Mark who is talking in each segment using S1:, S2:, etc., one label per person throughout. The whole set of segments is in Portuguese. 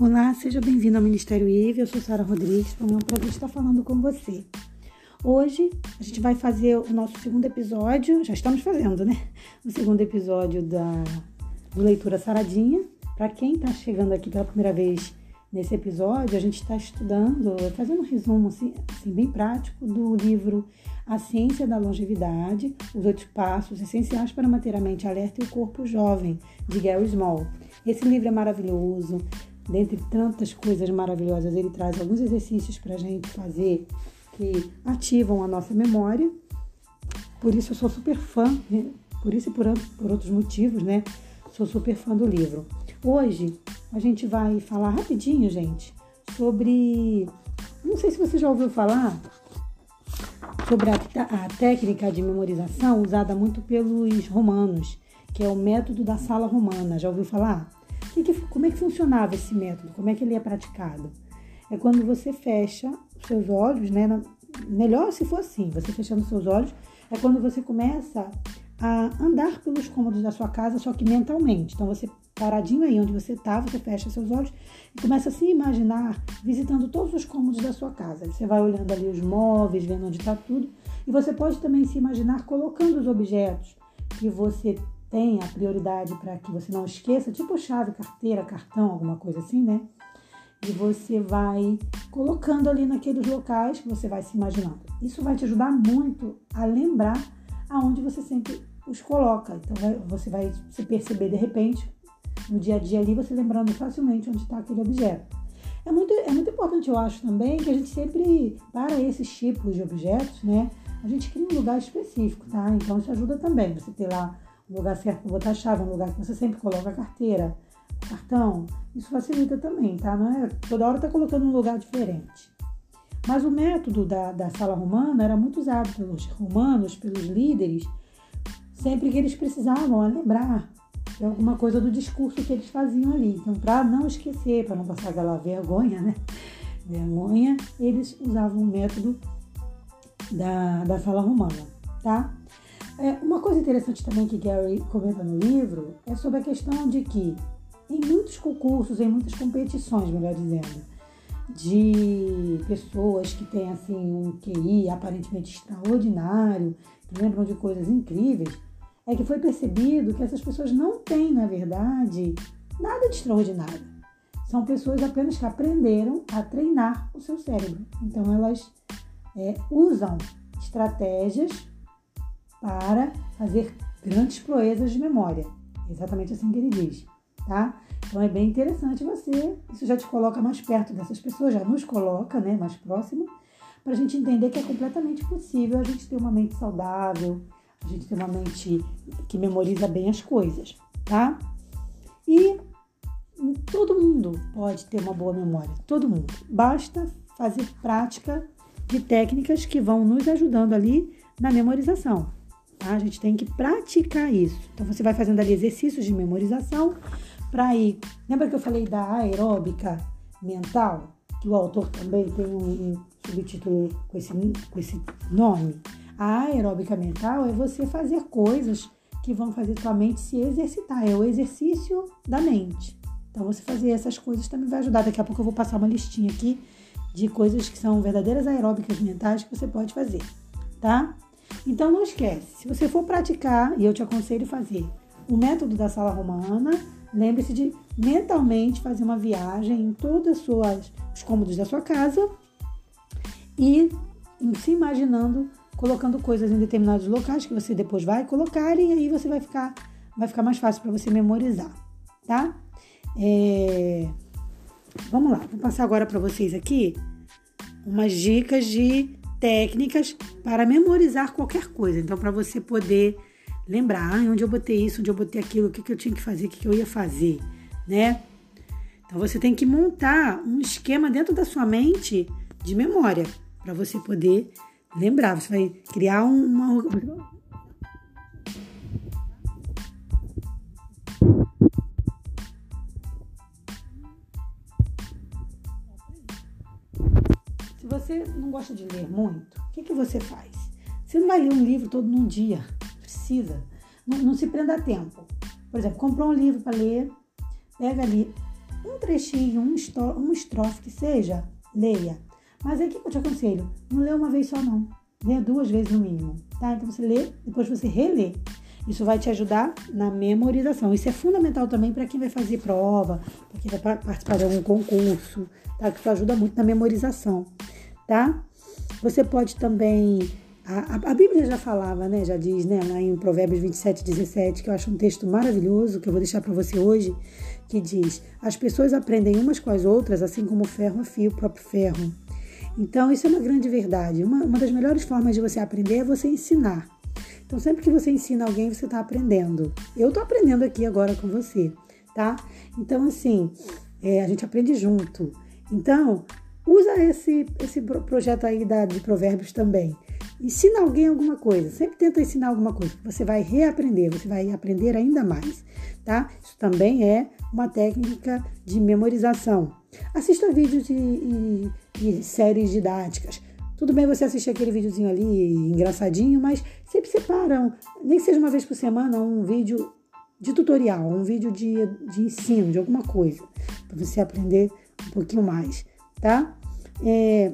S1: Olá, seja bem-vindo ao Ministério IVE. Eu sou Sara Rodrigues. É um prazer estar falando com você. Hoje a gente vai fazer o nosso segundo episódio, já estamos fazendo, né? O segundo episódio da do Leitura Saradinha. Para quem está chegando aqui pela primeira vez nesse episódio, a gente está estudando, fazendo um resumo assim, assim, bem prático do livro A Ciência da Longevidade, os oito passos essenciais para manter a mente alerta e o corpo jovem, de Gary Small. Esse livro é maravilhoso, dentre tantas coisas maravilhosas, ele traz alguns exercícios para a gente fazer que ativam a nossa memória. Por isso eu sou super fã, né? por isso e por, por outros motivos, né? Sou super fã do livro. Hoje a gente vai falar rapidinho, gente, sobre. Não sei se você já ouviu falar sobre a, a técnica de memorização usada muito pelos romanos, que é o método da sala romana. Já ouviu falar? Que que, como é que funcionava esse método? Como é que ele é praticado? É quando você fecha os seus olhos, né? Na, melhor se for assim, você fechando os seus olhos, é quando você começa a andar pelos cômodos da sua casa, só que mentalmente. Então você paradinho aí onde você está, você fecha seus olhos e começa a se imaginar visitando todos os cômodos da sua casa. Você vai olhando ali os móveis, vendo onde está tudo, e você pode também se imaginar colocando os objetos que você tem a prioridade para que você não esqueça, tipo chave, carteira, cartão, alguma coisa assim, né? E você vai colocando ali naqueles locais que você vai se imaginando. Isso vai te ajudar muito a lembrar aonde você sempre os coloca. Então você vai se perceber de repente no dia a dia ali, você lembrando facilmente onde está aquele objeto. É muito, é muito importante, eu acho também, que a gente sempre, para esses tipos de objetos, né, a gente cria um lugar específico, tá? Então isso ajuda também. Você ter lá um lugar certo para botar a chave, um lugar que você sempre coloca a carteira, cartão. Isso facilita também, tá? Não é toda hora tá colocando um lugar diferente. Mas o método da, da sala romana era muito usado pelos romanos, pelos líderes, sempre que eles precisavam lembrar de alguma coisa do discurso que eles faziam ali. Então, para não esquecer, para não passar aquela vergonha, né? Vergonha, eles usavam o método da, da sala romana, tá? É, uma coisa interessante também que Gary comenta no livro é sobre a questão de que em muitos concursos, em muitas competições, melhor dizendo, de pessoas que têm assim um QI aparentemente extraordinário, que lembram de coisas incríveis, é que foi percebido que essas pessoas não têm, na verdade, nada de extraordinário. São pessoas apenas que aprenderam a treinar o seu cérebro. Então elas é, usam estratégias para fazer grandes proezas de memória. É exatamente assim que ele diz, tá? Então é bem interessante você, isso já te coloca mais perto dessas pessoas, já nos coloca, né, mais próximo, para a gente entender que é completamente possível a gente ter uma mente saudável, a gente ter uma mente que memoriza bem as coisas, tá? E todo mundo pode ter uma boa memória, todo mundo. Basta fazer prática de técnicas que vão nos ajudando ali na memorização. Tá? A gente tem que praticar isso. Então você vai fazendo ali exercícios de memorização para ir. Lembra que eu falei da aeróbica mental? Que o autor também tem um, um subtítulo com esse, com esse nome. A aeróbica mental é você fazer coisas que vão fazer tua mente se exercitar, é o exercício da mente. Então, você fazer essas coisas também vai ajudar. Daqui a pouco eu vou passar uma listinha aqui de coisas que são verdadeiras aeróbicas mentais que você pode fazer, tá? Então, não esquece, se você for praticar, e eu te aconselho fazer o método da sala romana, lembre-se de mentalmente fazer uma viagem em todos os cômodos da sua casa e se imaginando colocando coisas em determinados locais que você depois vai colocar e aí você vai ficar, vai ficar mais fácil para você memorizar, tá? É... Vamos lá, vou passar agora para vocês aqui umas dicas de técnicas para memorizar qualquer coisa. Então, para você poder lembrar ah, onde eu botei isso, onde eu botei aquilo, o que, que eu tinha que fazer, o que, que eu ia fazer, né? Então, você tem que montar um esquema dentro da sua mente de memória para você poder lembrar, você vai criar uma. Gosta de ler muito, o que, que você faz? Você não vai ler um livro todo num dia, precisa. Não, não se prenda a tempo. Por exemplo, comprou um livro para ler, pega ali um trechinho, um estro, uma estrofe que seja, leia. Mas aqui que eu te aconselho, não lê uma vez só não. Lê duas vezes no mínimo, tá? Então você lê, depois você relê. Isso vai te ajudar na memorização. Isso é fundamental também para quem vai fazer prova, para quem vai participar de algum concurso, tá? Que isso ajuda muito na memorização, tá? Você pode também a, a, Bíblia já falava, né? Já diz, né? Lá em Provérbios 27, 17, que eu acho um texto maravilhoso, que eu vou deixar para você hoje, que diz: As pessoas aprendem umas com as outras, assim como o ferro afia o próprio ferro. Então, isso é uma grande verdade. Uma, uma das melhores formas de você aprender é você ensinar. Então, sempre que você ensina alguém, você está aprendendo. Eu estou aprendendo aqui agora com você, tá? Então, assim, é, a gente aprende junto. Então, usa esse, esse projeto aí da, de provérbios também. Ensina alguém alguma coisa, sempre tenta ensinar alguma coisa, você vai reaprender, você vai aprender ainda mais, tá? Isso também é uma técnica de memorização. Assista vídeos e, e, séries didáticas. Tudo bem você assistir aquele videozinho ali engraçadinho, mas sempre separa, nem que seja uma vez por semana, um vídeo de tutorial, um vídeo de, de ensino de alguma coisa, para você aprender um pouquinho mais, tá? É,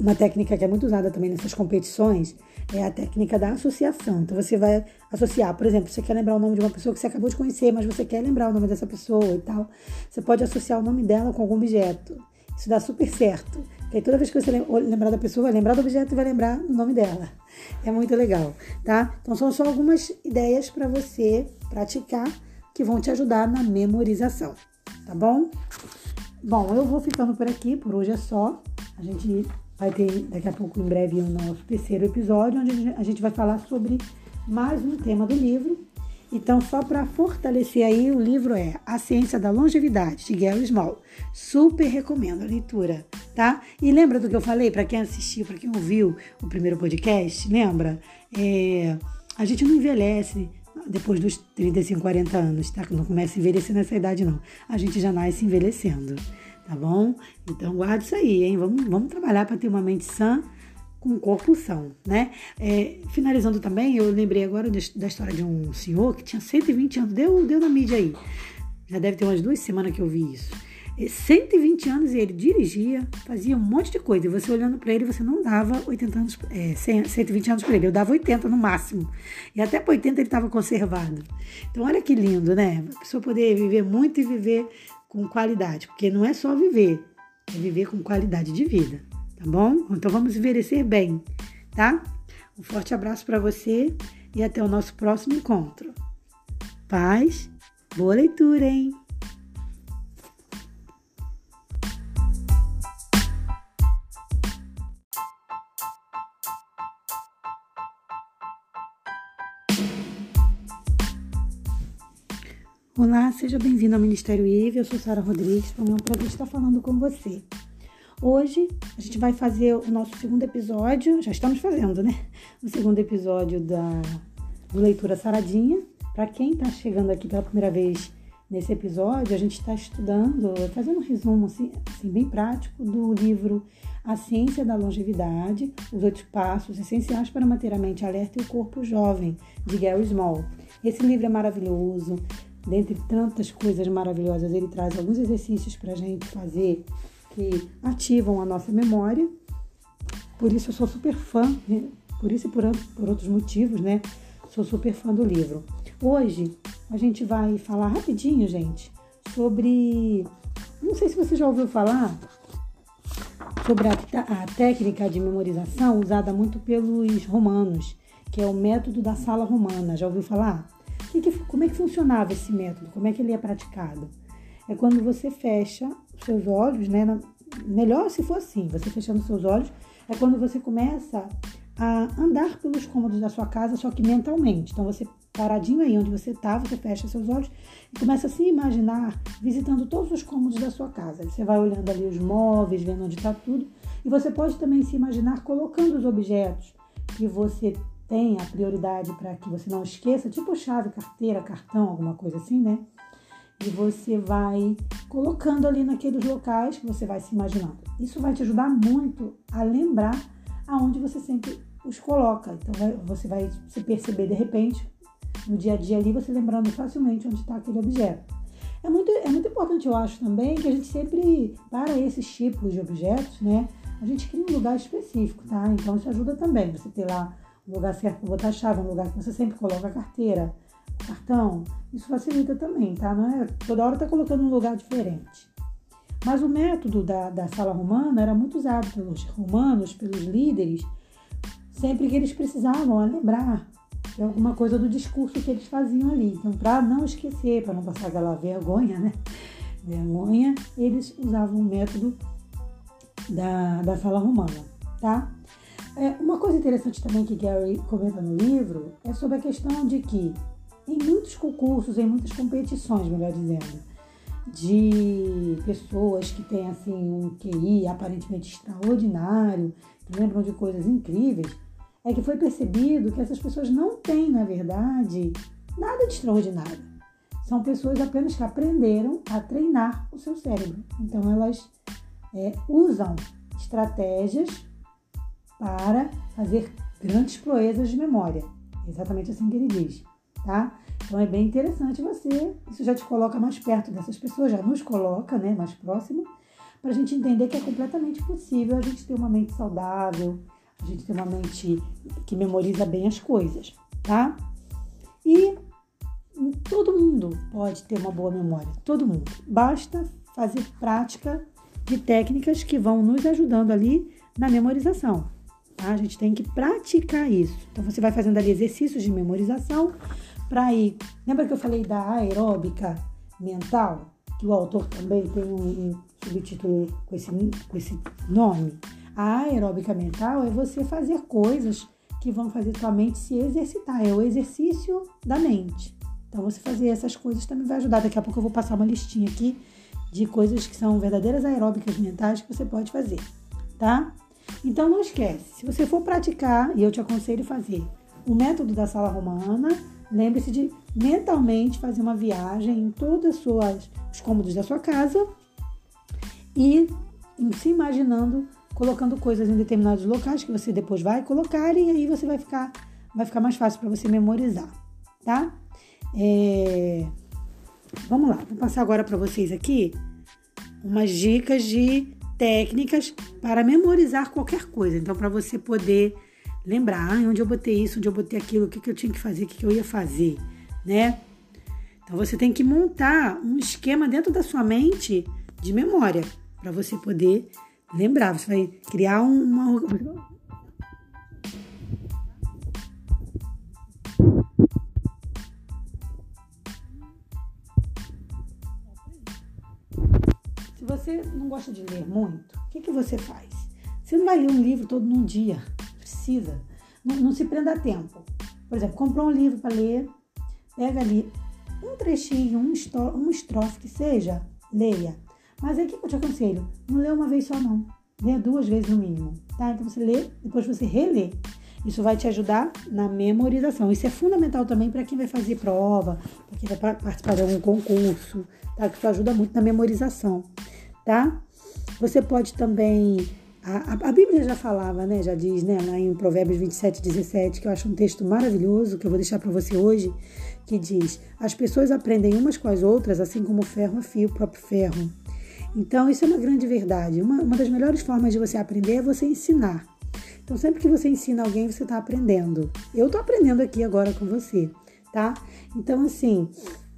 S1: uma técnica que é muito usada também nessas competições é a técnica da associação. Então você vai associar, por exemplo, você quer lembrar o nome de uma pessoa que você acabou de conhecer, mas você quer lembrar o nome dessa pessoa e tal. Você pode associar o nome dela com algum objeto. Isso dá super certo. Porque toda vez que você lembrar da pessoa, vai lembrar do objeto e vai lembrar o nome dela. É muito legal, tá? Então são só algumas ideias para você praticar que vão te ajudar na memorização, tá bom? Bom, eu vou ficando por aqui, por hoje é só. A gente Vai ter daqui a pouco, em breve, o nosso terceiro episódio, onde a gente vai falar sobre mais um tema do livro. Então, só para fortalecer aí, o livro é A Ciência da Longevidade, de Gary Small. Super recomendo a leitura, tá? E lembra do que eu falei, para quem assistiu, para quem ouviu o primeiro podcast, lembra? É, a gente não envelhece depois dos 35, 40 anos, tá? Não começa a envelhecer nessa idade, não. A gente já nasce envelhecendo tá bom? Então guarda isso aí, hein? Vamos, vamos trabalhar para ter uma mente sã com um corpo são, né? É, finalizando também, eu lembrei agora da história de um senhor que tinha 120 anos, deu, deu na mídia aí. Já deve ter umas duas semanas que eu vi isso. 120 anos e ele dirigia, fazia um monte de coisa. E você olhando para ele, você não dava 80 anos, é, 120 anos para ele. Eu dava 80 no máximo. E até para 80 ele estava conservado. Então, olha que lindo, né? A pessoa poder viver muito e viver com qualidade, porque não é só viver, é viver com qualidade de vida, tá bom? Então vamos envelhecer bem, tá? Um forte abraço para você e até o nosso próximo encontro. Paz, boa leitura, hein? Olá, seja bem-vindo ao Ministério IVE. Eu sou Sara Rodrigues. Foi um prazer estar falando com você. Hoje a gente vai fazer o nosso segundo episódio, já estamos fazendo, né? O segundo episódio da do Leitura Saradinha. Para quem está chegando aqui pela primeira vez nesse episódio, a gente está estudando, fazendo um resumo assim, assim, bem prático do livro A Ciência da Longevidade, os oito passos essenciais para manter a mente alerta e o corpo jovem, de Gary Small. Esse livro é maravilhoso, dentre tantas coisas maravilhosas, ele traz alguns exercícios para a gente fazer que ativam a nossa memória. Por isso eu sou super fã, né? por isso e por, por outros motivos, né? Sou super fã do livro. Hoje a gente vai falar rapidinho, gente, sobre. Não sei se você já ouviu falar sobre a, a técnica de memorização usada muito pelos romanos, que é o método da sala romana. Já ouviu falar? Que que, como é que funcionava esse método? Como é que ele é praticado? É quando você fecha os seus olhos, né? Na, melhor se for assim, você fechando os seus olhos, é quando você começa a andar pelos cômodos da sua casa, só que mentalmente. Então você paradinho aí onde você está, você fecha seus olhos e começa a se imaginar visitando todos os cômodos da sua casa. Você vai olhando ali os móveis, vendo onde está tudo, e você pode também se imaginar colocando os objetos que você tem a prioridade para que você não esqueça, tipo chave, carteira, cartão, alguma coisa assim, né? E você vai colocando ali naqueles locais que você vai se imaginando. Isso vai te ajudar muito a lembrar aonde você sempre os coloca. Então você vai se perceber de repente no dia a dia ali, você lembrando facilmente onde está aquele objeto. É muito, é muito importante, eu acho também, que a gente sempre, para esses tipos de objetos, né, a gente cria um lugar específico, tá? Então isso ajuda também. Você ter lá um lugar certo para botar a chave, um lugar que você sempre coloca a carteira, cartão. Isso facilita também, tá? Não é toda hora tá colocando um lugar diferente. Mas o método da, da sala romana era muito usado pelos romanos, pelos líderes, sempre que eles precisavam lembrar de alguma coisa do discurso que eles faziam ali. Então, para não esquecer, para não passar aquela vergonha, né? Vergonha, eles usavam o método da, da sala romana, tá? É, uma coisa interessante também que Gary comenta no livro é sobre a questão de que em muitos concursos, em muitas competições, melhor dizendo, de pessoas que têm assim um QI aparentemente extraordinário, que lembram de coisas incríveis, é que foi percebido que essas pessoas não têm, na verdade, nada de extraordinário. São pessoas apenas que aprenderam a treinar o seu cérebro. Então elas é, usam estratégias para fazer grandes proezas de memória. É exatamente assim que ele diz, tá? Então é bem interessante você, isso já te coloca mais perto dessas pessoas, já nos coloca, né, mais próximo, para a gente entender que é completamente possível a gente ter uma mente saudável, a gente ter uma mente que memoriza bem as coisas, tá? E todo mundo pode ter uma boa memória, todo mundo. Basta fazer prática de técnicas que vão nos ajudando ali na memorização. Tá? A gente tem que praticar isso. Então você vai fazendo ali exercícios de memorização para ir. Lembra que eu falei da aeróbica mental? Que o autor também tem um, subtítulo com esse, com esse nome. A aeróbica mental é você fazer coisas que vão fazer tua mente se exercitar, é o exercício da mente. Então, você fazer essas coisas também vai ajudar. Daqui a pouco eu vou passar uma listinha aqui de coisas que são verdadeiras aeróbicas mentais que você pode fazer, tá? Então, não esquece, se você for praticar, e eu te aconselho fazer o método da sala romana, lembre-se de mentalmente fazer uma viagem em todos os cômodos da sua casa e se imaginando colocando coisas em determinados locais que você depois vai colocar e aí você vai ficar, vai ficar mais fácil para você memorizar, tá? É... Vamos lá, vou passar agora para vocês aqui umas dicas de técnicas para memorizar qualquer coisa. Então, para você poder lembrar ah, onde eu botei isso, onde eu botei aquilo, o que, que eu tinha que fazer, o que, que eu ia fazer, né? Então, você tem que montar um esquema dentro da sua mente de memória para você poder lembrar, você vai criar uma. Você não gosta de ler muito, o que, que você faz? Você não vai ler um livro todo num dia, precisa. Não, não se prenda a tempo. Por exemplo, comprou um livro para ler, pega ali um trechinho, um, uma estrofe que seja, leia. Mas o que eu te aconselho? Não lê uma vez só, não. Lê duas vezes no mínimo, tá? Então você lê, depois você relê. Isso vai te ajudar na memorização. Isso é fundamental também para quem vai fazer prova, para quem vai participar de algum concurso, tá? Que isso ajuda muito na memorização, tá? Você pode também. A, a, Bíblia já falava, né? Já diz, né? Lá em Provérbios 27, 17, que eu acho um texto maravilhoso, que eu vou deixar para você hoje, que diz: As pessoas aprendem umas com as outras, assim como o ferro afia o próprio ferro. Então, isso é uma grande verdade. Uma, uma das melhores formas de você aprender é você ensinar. Então, sempre que você ensina alguém, você está aprendendo. Eu estou aprendendo aqui agora com você, tá? Então, assim,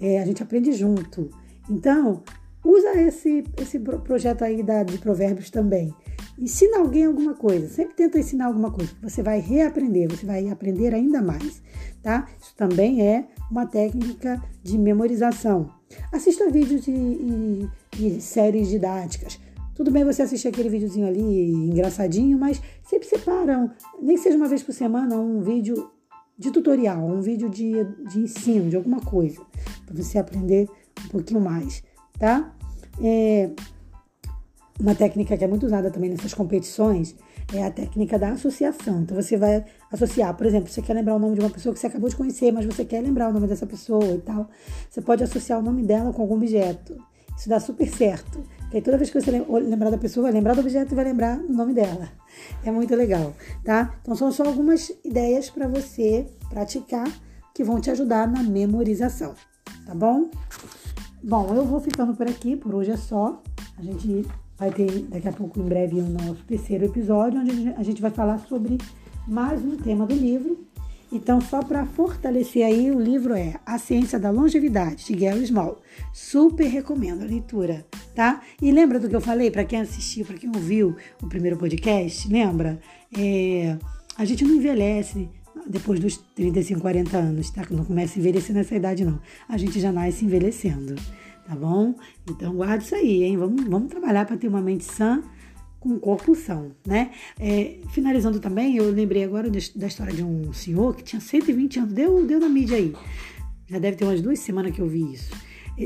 S1: é, a gente aprende junto. Então, usa esse, esse projeto aí da, de provérbios também. Ensina alguém alguma coisa. Sempre tenta ensinar alguma coisa. Você vai reaprender, você vai aprender ainda mais, tá? Isso também é uma técnica de memorização. Assista vídeos e, e, séries didáticas. Tudo bem você assistir aquele videozinho ali engraçadinho, mas sempre separa, nem que seja uma vez por semana, um vídeo de tutorial, um vídeo de, de ensino de alguma coisa, para você aprender um pouquinho mais, tá? É, uma técnica que é muito usada também nessas competições é a técnica da associação. Então você vai associar, por exemplo, você quer lembrar o nome de uma pessoa que você acabou de conhecer, mas você quer lembrar o nome dessa pessoa e tal. Você pode associar o nome dela com algum objeto. Isso dá super certo. Porque toda vez que você lembrar da pessoa, vai lembrar do objeto e vai lembrar o nome dela. É muito legal, tá? Então são só algumas ideias para você praticar que vão te ajudar na memorização, tá bom? Bom, eu vou ficando por aqui, por hoje é só. A gente vai ter daqui a pouco, em breve, o nosso terceiro episódio, onde a gente vai falar sobre mais um tema do livro. Então, só para fortalecer aí, o livro é A Ciência da Longevidade, de Gary Small. Super recomendo a leitura, tá? E lembra do que eu falei para quem assistiu, para quem ouviu o primeiro podcast? Lembra? É, a gente não envelhece depois dos 35, 40 anos, tá? Não começa a envelhecer nessa idade, não. A gente já nasce envelhecendo, tá bom? Então, guarda isso aí, hein? Vamos, vamos trabalhar para ter uma mente sã com corpo são, né? É, finalizando também, eu lembrei agora da história de um senhor que tinha 120 anos, deu, deu na mídia aí. Já deve ter umas duas semanas que eu vi isso.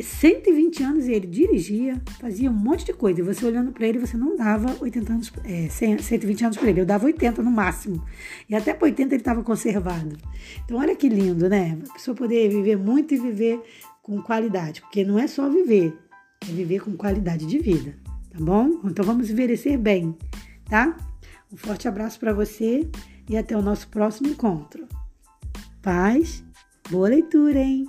S1: 120 anos e ele dirigia, fazia um monte de coisa. E você olhando para ele, você não dava 80 anos, é, 120 anos para ele. Eu dava 80 no máximo. E até para 80 ele estava conservado. Então, olha que lindo, né? A pessoa poder viver muito e viver com qualidade. Porque não é só viver, é viver com qualidade de vida tá bom? Então vamos envelhecer bem, tá? Um forte abraço para você e até o nosso próximo encontro. Paz, boa leitura, hein?